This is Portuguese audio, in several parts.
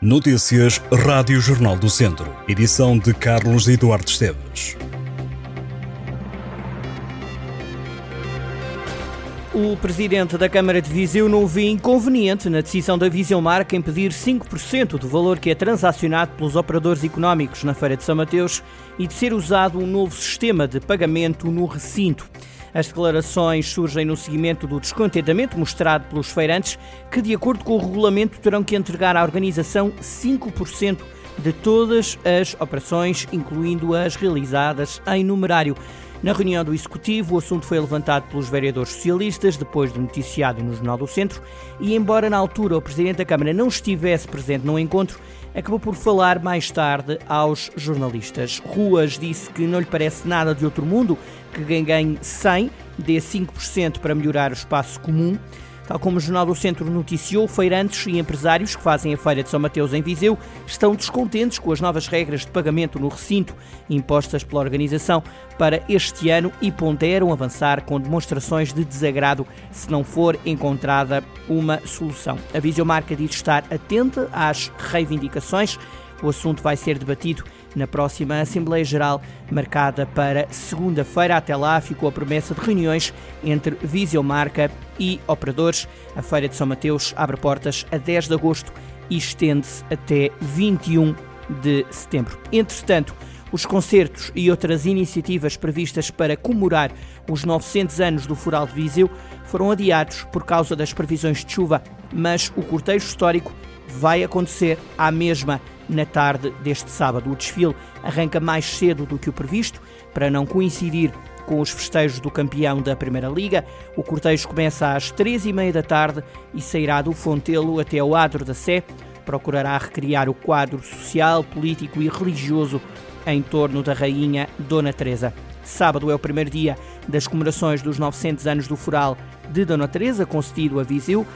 Notícias Rádio Jornal do Centro. Edição de Carlos Eduardo Esteves. O presidente da Câmara de Viseu não vê inconveniente na decisão da Viseu Marca em pedir 5% do valor que é transacionado pelos operadores económicos na Feira de São Mateus e de ser usado um novo sistema de pagamento no recinto. As declarações surgem no seguimento do descontentamento mostrado pelos feirantes, que, de acordo com o regulamento, terão que entregar à organização 5% de todas as operações, incluindo as realizadas em numerário. Na reunião do Executivo, o assunto foi levantado pelos vereadores socialistas, depois de noticiado no Jornal do Centro, e embora na altura o Presidente da Câmara não estivesse presente no encontro, acabou por falar mais tarde aos jornalistas. Ruas disse que não lhe parece nada de outro mundo que quem ganhe 100 dê 5% para melhorar o espaço comum. Tal como o Jornal do Centro noticiou, feirantes e empresários que fazem a Feira de São Mateus em Viseu estão descontentes com as novas regras de pagamento no recinto impostas pela organização para este ano e ponderam avançar com demonstrações de desagrado se não for encontrada uma solução. A Viseu Marca diz estar atenta às reivindicações. O assunto vai ser debatido na próxima Assembleia Geral, marcada para segunda-feira. Até lá ficou a promessa de reuniões entre Viseu Marca e operadores. A Feira de São Mateus abre portas a 10 de agosto e estende-se até 21 de setembro. Entretanto, os concertos e outras iniciativas previstas para comemorar os 900 anos do Fural de Viseu foram adiados por causa das previsões de chuva, mas o cortejo histórico vai acontecer à mesma na tarde deste sábado. O desfile arranca mais cedo do que o previsto, para não coincidir com os festejos do campeão da Primeira Liga. O cortejo começa às três e meia da tarde e sairá do Fontelo até o Adro da Sé. Procurará recriar o quadro social, político e religioso em torno da Rainha Dona Teresa. Sábado é o primeiro dia das comemorações dos 900 anos do Foral de Dona Teresa, concedido a Viseu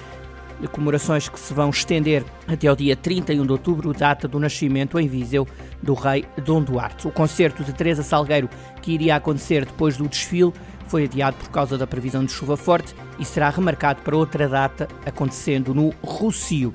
comemorações que se vão estender até ao dia 31 de outubro, data do nascimento em Viseu do rei Dom Duarte. O concerto de Teresa Salgueiro, que iria acontecer depois do desfile, foi adiado por causa da previsão de chuva forte e será remarcado para outra data, acontecendo no Rocio.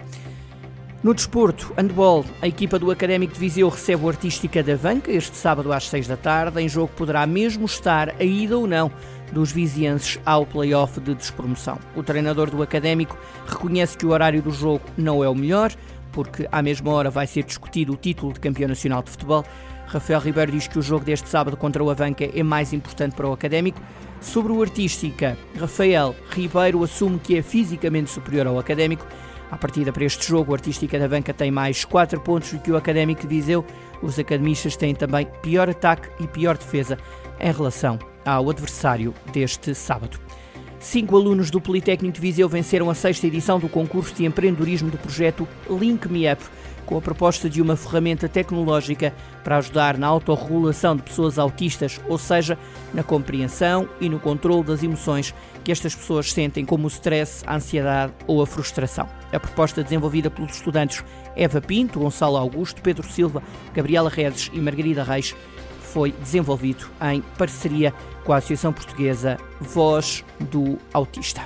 No desporto, handball, a equipa do Académico de Viseu recebe o Artística da Vanca este sábado às 6 da tarde. Em jogo poderá mesmo estar a ida ou não dos vizienses ao play-off de despromoção. O treinador do Académico reconhece que o horário do jogo não é o melhor, porque à mesma hora vai ser discutido o título de campeão nacional de futebol. Rafael Ribeiro diz que o jogo deste sábado contra o Avanca é mais importante para o Académico. Sobre o Artística, Rafael Ribeiro assume que é fisicamente superior ao Académico. A partida para este jogo, o Artística da Banca tem mais 4 pontos do que o Académico de Viseu. Os academistas têm também pior ataque e pior defesa em relação ao adversário deste sábado. Cinco alunos do Politécnico de Viseu venceram a sexta edição do concurso de empreendedorismo do projeto Link Me Up, com a proposta de uma ferramenta tecnológica para ajudar na autorregulação de pessoas autistas, ou seja, na compreensão e no controle das emoções que estas pessoas sentem, como o stress, a ansiedade ou a frustração. A proposta desenvolvida pelos estudantes Eva Pinto, Gonçalo Augusto, Pedro Silva, Gabriela Redes e Margarida Reis foi desenvolvido em parceria com a Associação Portuguesa Voz do Autista.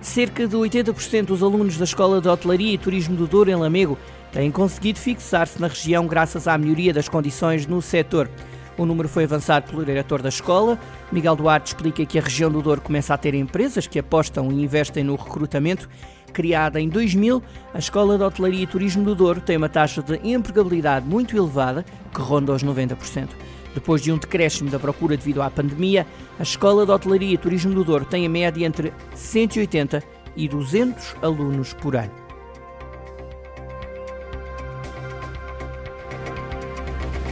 Cerca de 80% dos alunos da Escola de Hotelaria e Turismo do Douro, em Lamego, têm conseguido fixar-se na região graças à melhoria das condições no setor. O número foi avançado pelo diretor da escola. Miguel Duarte explica que a região do Douro começa a ter empresas que apostam e investem no recrutamento Criada em 2000, a Escola de Hotelaria e Turismo do Douro tem uma taxa de empregabilidade muito elevada, que ronda os 90%. Depois de um decréscimo da procura devido à pandemia, a Escola de Hotelaria e Turismo do Douro tem a média entre 180 e 200 alunos por ano.